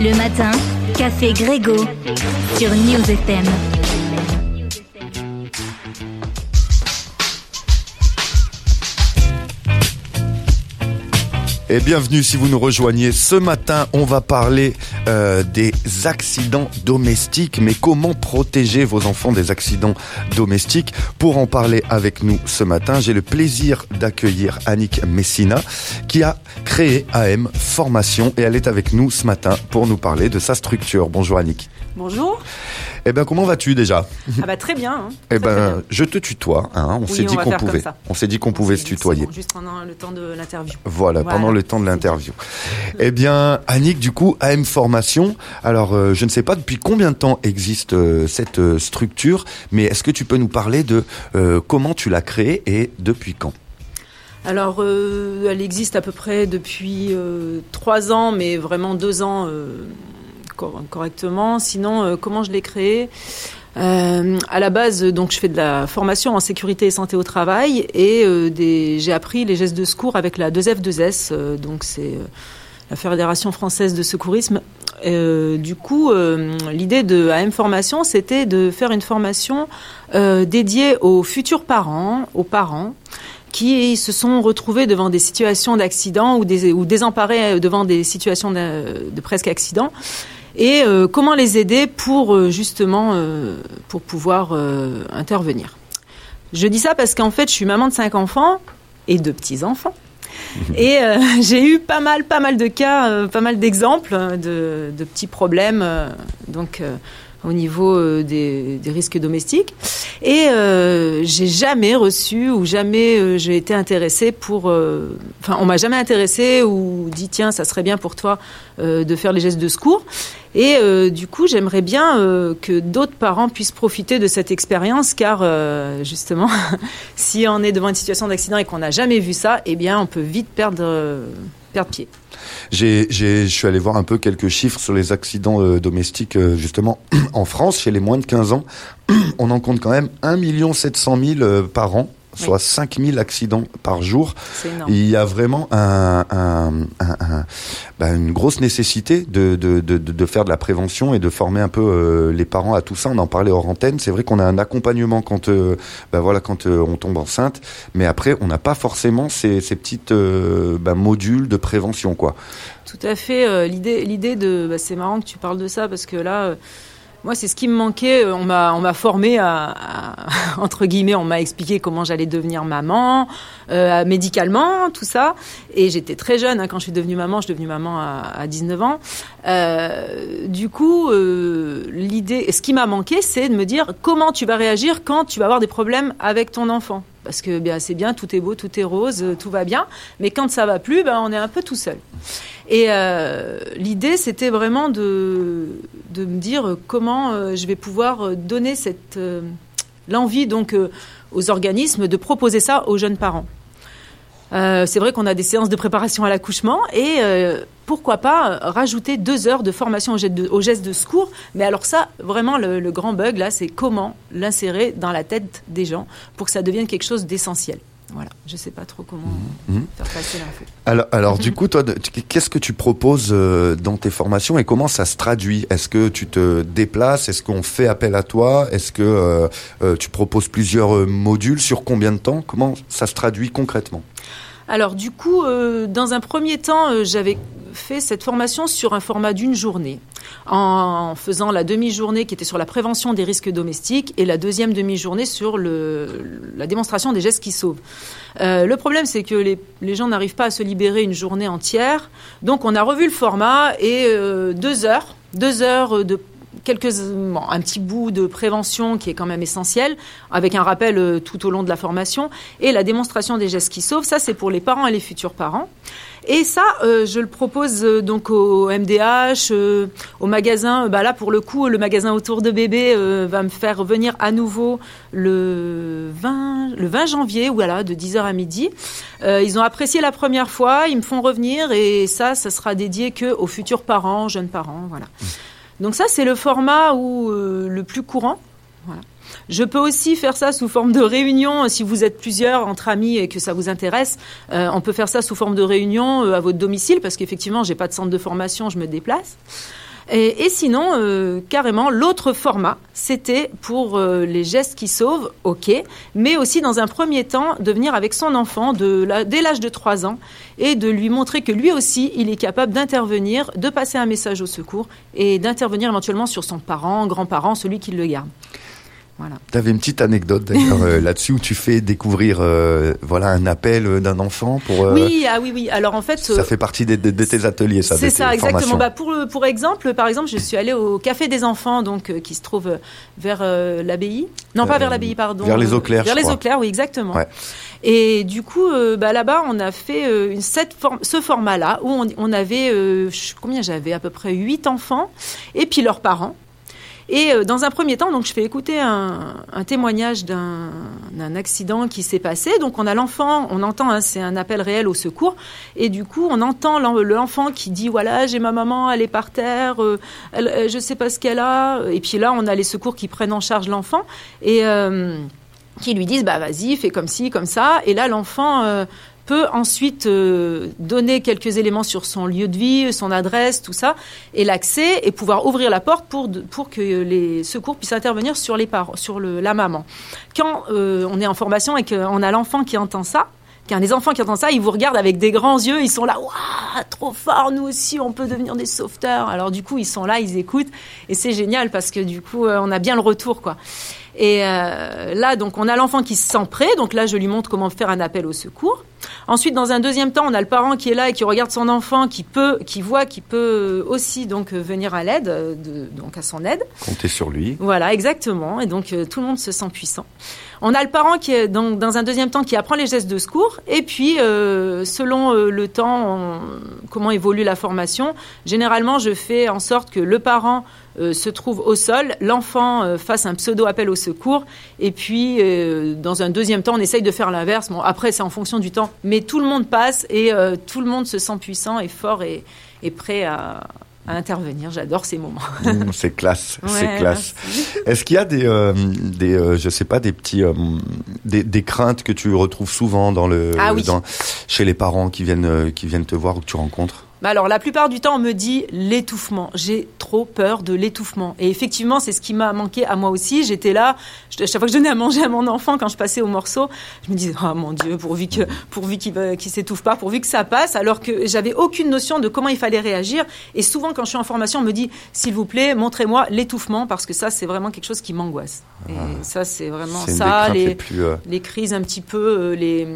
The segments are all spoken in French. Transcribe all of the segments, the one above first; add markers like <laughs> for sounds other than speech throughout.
Le matin, Café Grégo sur News FM. Et bienvenue si vous nous rejoignez. Ce matin, on va parler euh, des accidents domestiques. Mais comment protéger vos enfants des accidents domestiques? Pour en parler avec nous ce matin, j'ai le plaisir d'accueillir Annick Messina qui a créé AM Formation et elle est avec nous ce matin pour nous parler de sa structure. Bonjour Annick. Bonjour. Eh ben comment vas-tu déjà? Ah bah très bien. Hein. Eh ben bien. je te tutoie. Hein. On Oui, s'est dit qu'on pouvait. On s'est dit qu'on pouvait se tutoyer. bon, Juste pendant le temps de l'interview. Voilà, Voilà. pendant le temps de l'interview. Eh bien, Annick, du coup, AM Formation. Alors, euh, je ne sais pas depuis combien de temps existe euh, cette euh, structure, mais est-ce que tu peux nous parler de comment tu l'as créée et depuis quand? Alors, euh, elle existe à peu près depuis euh, trois ans, mais vraiment deux ans euh, correctement. Sinon, euh, comment je l'ai créée Euh, à la base, donc, je fais de la formation en sécurité et santé au travail et euh, j'ai appris les gestes de secours avec la 2F2S. euh, donc, c'est euh, la Fédération française de secourisme. Euh, du coup, euh, l'idée de AM Formation, c'était de faire une formation euh, dédiée aux futurs parents, aux parents qui se sont retrouvés devant des situations d'accident ou, ou désemparés devant des situations de, de presque accident et euh, comment les aider pour euh, justement euh, pour pouvoir intervenir? Je dis ça parce qu'en fait, je suis maman de cinq enfants et de petits enfants. <laughs> Et euh, <laughs> j'ai eu pas mal, pas mal de cas, euh, pas mal d'exemples euh, de, de petits problèmes, euh, donc au niveau des, des risques domestiques. Et j'ai jamais reçu ou jamais j'ai été intéressée pour. Enfin, on m'a jamais intéressée ou dit tiens, ça serait bien pour toi de faire les gestes de secours. Et euh, du coup, j'aimerais bien euh, que d'autres parents puissent profiter de cette expérience, car euh, justement, <laughs> si on est devant une situation d'accident et qu'on n'a jamais vu ça, eh bien, on peut vite perdre, perdre pied. Je suis allé voir un peu quelques chiffres sur les accidents domestiques, justement, <clears throat> en France, chez les moins de 15 ans. <clears throat> On en compte quand même 1 700 000 euh, par an, soit 5 000 accidents par jour. Il y a vraiment un, un, un- bah, une grosse nécessité de, de, de, de faire de la prévention et de former un peu euh, les parents à tout ça. On en parlait hors antenne. C'est vrai qu'on a un accompagnement quand, euh, bah, voilà, quand euh, on tombe enceinte, mais après on n'a pas forcément ces, ces petites bah, modules de prévention, quoi. Tout à fait. L'idée, l'idée de, bah, c'est marrant que tu parles de ça parce que là, moi, c'est ce qui me manquait. On m'a, on m'a formé à, <laughs> entre guillemets, on m'a expliqué comment j'allais devenir maman, euh, médicalement, tout ça. Et j'étais très jeune hein, quand je suis devenue maman. Je suis devenue maman à, à 19 ans. Euh, du coup, euh, l'idée, ce qui m'a manqué, c'est de me dire comment tu vas réagir quand tu vas avoir des problèmes avec ton enfant. Parce que bien, c'est bien, tout est beau, tout est rose, euh, tout va bien. Mais quand ça va plus, ben, on est un peu tout seul. Et euh, l'idée, c'était vraiment de, me dire comment euh, je vais pouvoir donner l'envie donc aux organismes de proposer ça aux jeunes parents. Euh, c'est vrai qu'on a des séances de préparation à l'accouchement et euh, pourquoi pas euh, rajouter deux heures de formation au geste de, au geste de secours. Mais alors ça, vraiment, le, le grand bug là, c'est comment l'insérer dans la tête des gens pour que ça devienne quelque chose d'essentiel. Voilà, je sais pas trop comment Mhm. faire passer l'info. Alors, alors du coup, toi, qu'est-ce que tu proposes dans tes formations et comment ça se traduit? Est-ce que tu te déplaces? Est-ce qu'on fait appel à toi? Est-ce que euh, tu proposes plusieurs modules? Sur combien de temps? Comment ça se traduit concrètement? Alors du coup, euh, dans un premier temps, euh, j'avais fait cette formation sur un format d'une journée, en faisant la demi-journée qui était sur la prévention des risques domestiques et la deuxième demi-journée sur la démonstration des gestes qui sauvent. Euh, le problème, c'est que les, les gens n'arrivent pas à se libérer une journée entière, donc on a revu le format et deux heures, deux heures de quelques un petit bout de prévention qui est quand même essentiel avec un rappel euh, tout au long de la formation. Et la démonstration des gestes qui sauvent ça c'est pour les parents et les futurs parents. Et ça euh, je le propose euh, donc au MDH au magasin. Bah là pour le coup le magasin autour de bébé va me faire venir à nouveau le 20 le 20 janvier voilà de 10h à midi. Ils ont apprécié la première fois ils me font revenir et ça ça sera dédié que aux futurs parents jeunes parents voilà donc ça, c'est le format où, euh, le plus courant. Je peux aussi faire ça sous forme de réunion, euh, si vous êtes plusieurs entre amis et que ça vous intéresse. euh, on peut faire ça sous forme de réunion à votre domicile, parce qu'effectivement, j'ai pas de centre de formation, je me déplace. Et, et sinon, euh, carrément, l'autre format, c'était pour euh, les gestes qui sauvent, ok, mais aussi dans un premier temps de venir avec son enfant de la- dès l'âge de 3 ans et de lui montrer que lui aussi, il est capable d'intervenir, de passer un message au secours et d'intervenir éventuellement sur son parent, grand-parent, celui qui le garde. Voilà. Tu avais une petite anecdote d'ailleurs euh, là-dessus où tu fais découvrir euh, voilà un appel euh, d'un enfant pour euh, Oui, ah oui, oui. Alors en fait, ça fait partie de, de tes ateliers ça C'est ça, exactement. Bah, pour, pour exemple, par exemple, je suis allée au Café des Enfants, donc qui se trouve vers l'abbaye. Non, pas vers l'abbaye, pardon. vers les Eaux Claires, Vers je les crois. Eaux Claires, oui, exactement. Ouais. Et du coup, bah, là-bas, on a fait une, cette forme, ce format-là, où on, on avait, combien j'avais? À peu près huit enfants, et puis leurs parents. Et euh, dans un premier temps, donc je fais écouter un, témoignage d'un accident qui s'est passé. Donc on a l'enfant, on entend, hein, c'est un appel réel au secours, et du coup on entend l'en- l'enfant qui dit voilà j'ai ma maman, elle est par terre, euh, euh, je sais pas ce qu'elle a. Et puis là on a les secours qui prennent en charge l'enfant et qui lui disent bah vas-y fais comme ci comme ça. Et là l'enfant peut ensuite euh, donner quelques éléments sur son lieu de vie, son adresse, tout ça, et l'accès, et pouvoir ouvrir la porte pour, pour que les secours puissent intervenir sur, les parents, sur la maman. Quand euh, on est en formation et qu'on a l'enfant qui entend ça, qu'un des enfants qui entend ça, ils vous regardent avec des grands yeux, ils sont là, waouh, trop fort, nous aussi, on peut devenir des sauveteurs. Alors du coup, ils sont là, ils écoutent, et c'est génial parce que du coup, euh, on a bien le retour, quoi. Et là, donc, on a l'enfant qui se sent prêt. Donc là, je lui montre comment faire un appel au secours. Ensuite, dans un deuxième temps, on a le parent qui est là et qui regarde son enfant, qui peut, qui voit, qui peut aussi donc euh, venir à l'aide, euh, donc à son aide. Comptez sur lui. Voilà, exactement. Et donc euh, tout le monde se sent puissant. On a le parent qui est dans un deuxième temps qui apprend les gestes de secours. Et puis, euh, selon euh, le temps, comment évolue la formation, généralement, je fais en sorte que le parent euh, se trouve au sol, l'enfant fasse un pseudo appel au secours, et puis dans un deuxième temps, on essaye de faire l'inverse. Bon, après, c'est en fonction du temps, mais tout le monde passe et tout le monde se sent puissant et fort et prêt à, à intervenir. J'adore ces moments. <laughs> Mmh, c'est classe, c'est classe. Est-ce qu'il y a des, euh, des euh, je sais pas, des petits, euh, des, des craintes que tu retrouves souvent dans le, Ah oui. dans, chez les parents qui viennent, euh, qui viennent te voir ou que tu rencontres? Bah alors, la plupart du temps, on me dit l'étouffement. J'ai trop peur de l'étouffement. Et effectivement, c'est ce qui m'a manqué à moi aussi. J'étais là, je- chaque fois que je donnais à manger à mon enfant, quand je passais au morceau, je me disais, oh mon Dieu, pourvu que, pourvu qu'il va- qu'il s'étouffe pas, pourvu que ça passe, alors que j'avais aucune notion de comment il fallait réagir. Et souvent, quand je suis en formation, on me dit, s'il vous plaît, montrez-moi l'étouffement, parce que ça, c'est vraiment quelque chose qui m'angoisse. Et ça, c'est vraiment Ah. Ça, craintes les, les plus. euh, les crises un petit peu, euh, les,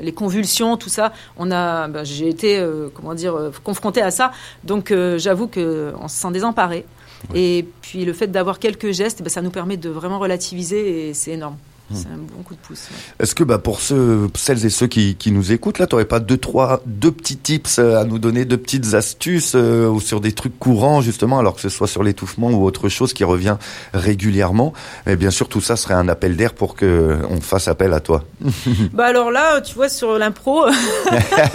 les convulsions, tout ça. On a, bah, j'ai été, euh, comment dire, confrontée à ça. Donc, euh, j'avoue que on se sent désemparé. Et puis, le fait d'avoir quelques gestes, bah, ça nous permet de vraiment relativiser et c'est énorme. Hmm. C'est un bon coup de pouce. ouais. Est-ce que bah, pour ceux, celles et ceux qui, qui nous écoutent, là, tu n'aurais pas deux, trois, deux petits tips euh, à nous donner, deux petites astuces euh, ou sur des trucs courants, justement, alors que ce soit sur l'étouffement ou autre chose qui revient régulièrement? Mais bien sûr, tout ça serait un appel d'air pour que on fasse appel à toi. <laughs> Bah alors là, tu vois, sur l'impro,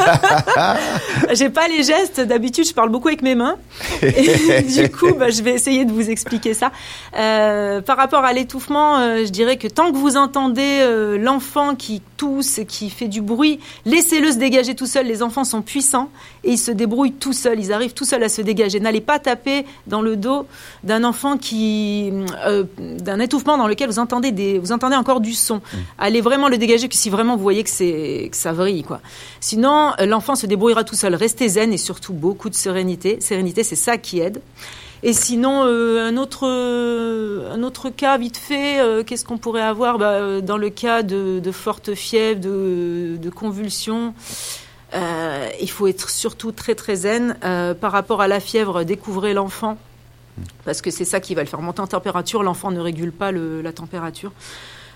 <laughs> j'ai pas les gestes. D'habitude, je parle beaucoup avec mes mains. Et <laughs> du coup, bah, je vais essayer de vous expliquer ça. Euh, par rapport à l'étouffement, euh, je dirais que tant que vous entendez euh, l'enfant qui tousse, qui fait du bruit, laissez-le se dégager tout seul. Les enfants sont puissants et ils se débrouillent tout seuls. Ils arrivent tout seuls à se dégager. N'allez pas taper dans le dos d'un enfant qui, euh, d'un étouffement dans lequel vous entendez des, vous entendez encore du son. Allez vraiment le dégager que si vraiment vous voyez que c'est, que ça vrille, quoi. Sinon, euh, l'enfant se débrouillera tout seul. Restez zen et surtout beaucoup de sérénité. Sérénité, c'est ça qui aide. Et sinon, euh, un autre euh, un autre cas vite fait, euh, qu'est-ce qu'on pourrait avoir? Bah, dans le cas de, de fortes fièvres, de, de convulsions. il faut être surtout très très zen par rapport à la fièvre. Découvrez l'enfant parce que c'est ça qui va le faire monter en température. L'enfant ne régule pas la température.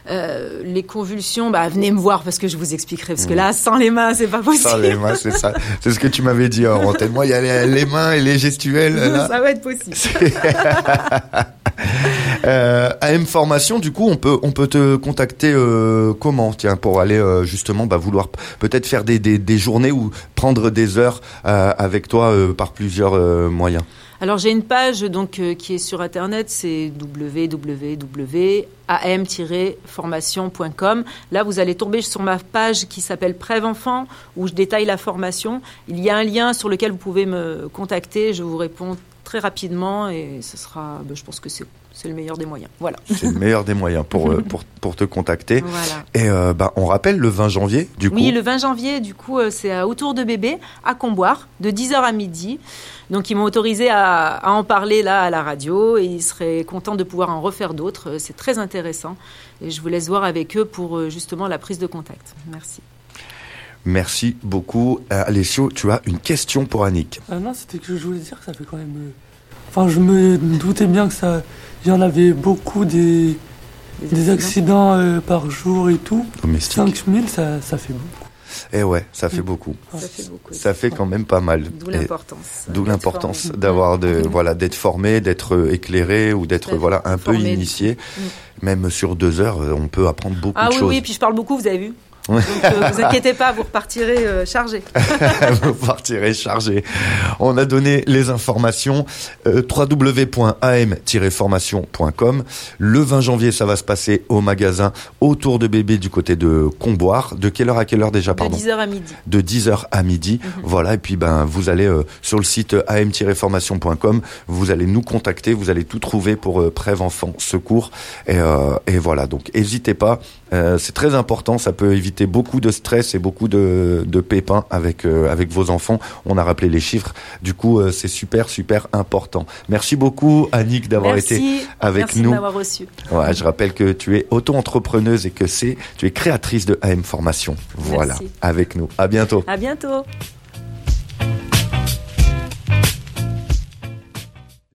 Euh, les convulsions, bah, venez me voir parce que je vous expliquerai. Parce que là, sans les mains, c'est pas possible. Ça, les mains, c'est ça. <laughs> C'est ce que tu m'avais dit en antenne. Moi, il y a les, les mains et les gestuels. Là. ça va être possible. <laughs> Euh, AM Formation, du coup, on peut on peut te contacter euh, comment Tiens, pour aller euh, justement bah, vouloir peut-être faire des, des, des journées ou prendre des heures avec toi par plusieurs moyens. Alors j'ai une page donc qui est sur internet, c'est www.am-formation.com. Là, vous allez tomber sur ma page qui s'appelle Prêve enfant où je détaille la formation. Il y a un lien sur lequel vous pouvez me contacter, je vous réponds très rapidement et ce sera, ben, je pense que c'est c'est le meilleur des moyens. Voilà. C'est le meilleur des moyens pour, euh, pour, pour te contacter. Voilà. Et euh, bah, on rappelle le 20 janvier, du coup. Oui, le 20 janvier, du coup, euh, c'est à autour de bébé à Comboire, de 10h à midi. Donc, ils m'ont autorisé à, à en parler là à la radio et ils seraient contents de pouvoir en refaire d'autres. Euh, C'est très intéressant. Et je vous laisse voir avec eux pour euh, justement la prise de contact. Merci. Merci beaucoup. Euh, Alessio, tu as une question pour Annick. Ah non, c'était que je voulais dire que ça fait quand même. Enfin, je me doutais bien que ça. Il y en avait beaucoup des, des accidents euh, par jour et tout. Domestique. 5000, ça, ça fait beaucoup. Eh ouais, ça fait Mm. beaucoup. Ça fait beaucoup. Ça fait quand même pas mal. D'où l'importance. D'où d'être l'importance formé. d'avoir de voilà d'être formé, d'être euh, éclairé ou d'être voilà un peu initié. Même sur deux heures, euh, on peut apprendre beaucoup Ah de oui, choses. oui, puis je parle beaucoup, vous avez vu. Donc, euh, <laughs> vous inquiétez pas, vous repartirez euh, chargé. <laughs> vous partirez chargé. On a donné les informations euh, www.am-formation.com. Le 20 janvier, ça va se passer au magasin autour de bébé du côté de Comboire. De quelle heure à quelle heure déjà, De pardon 10h à midi. de 10h à midi. Voilà, et puis ben vous allez euh, sur le site am-formation.com, vous allez nous contacter, vous allez tout trouver pour euh, Prève Enfants Secours. Et, euh, et voilà, donc n'hésitez pas, euh, c'est très important, ça peut éviter beaucoup de stress et beaucoup de, de pépins avec, euh, avec vos enfants. On a rappelé les chiffres, du coup euh, c'est super, super important. Merci beaucoup Annick d'avoir été Merci. avec Merci nous. de m'avoir reçu. Ouais, je rappelle que tu es auto-entrepreneuse et que c'est tu es créatrice de AM Formation. Voilà, Merci. avec nous. À bientôt. À bientôt.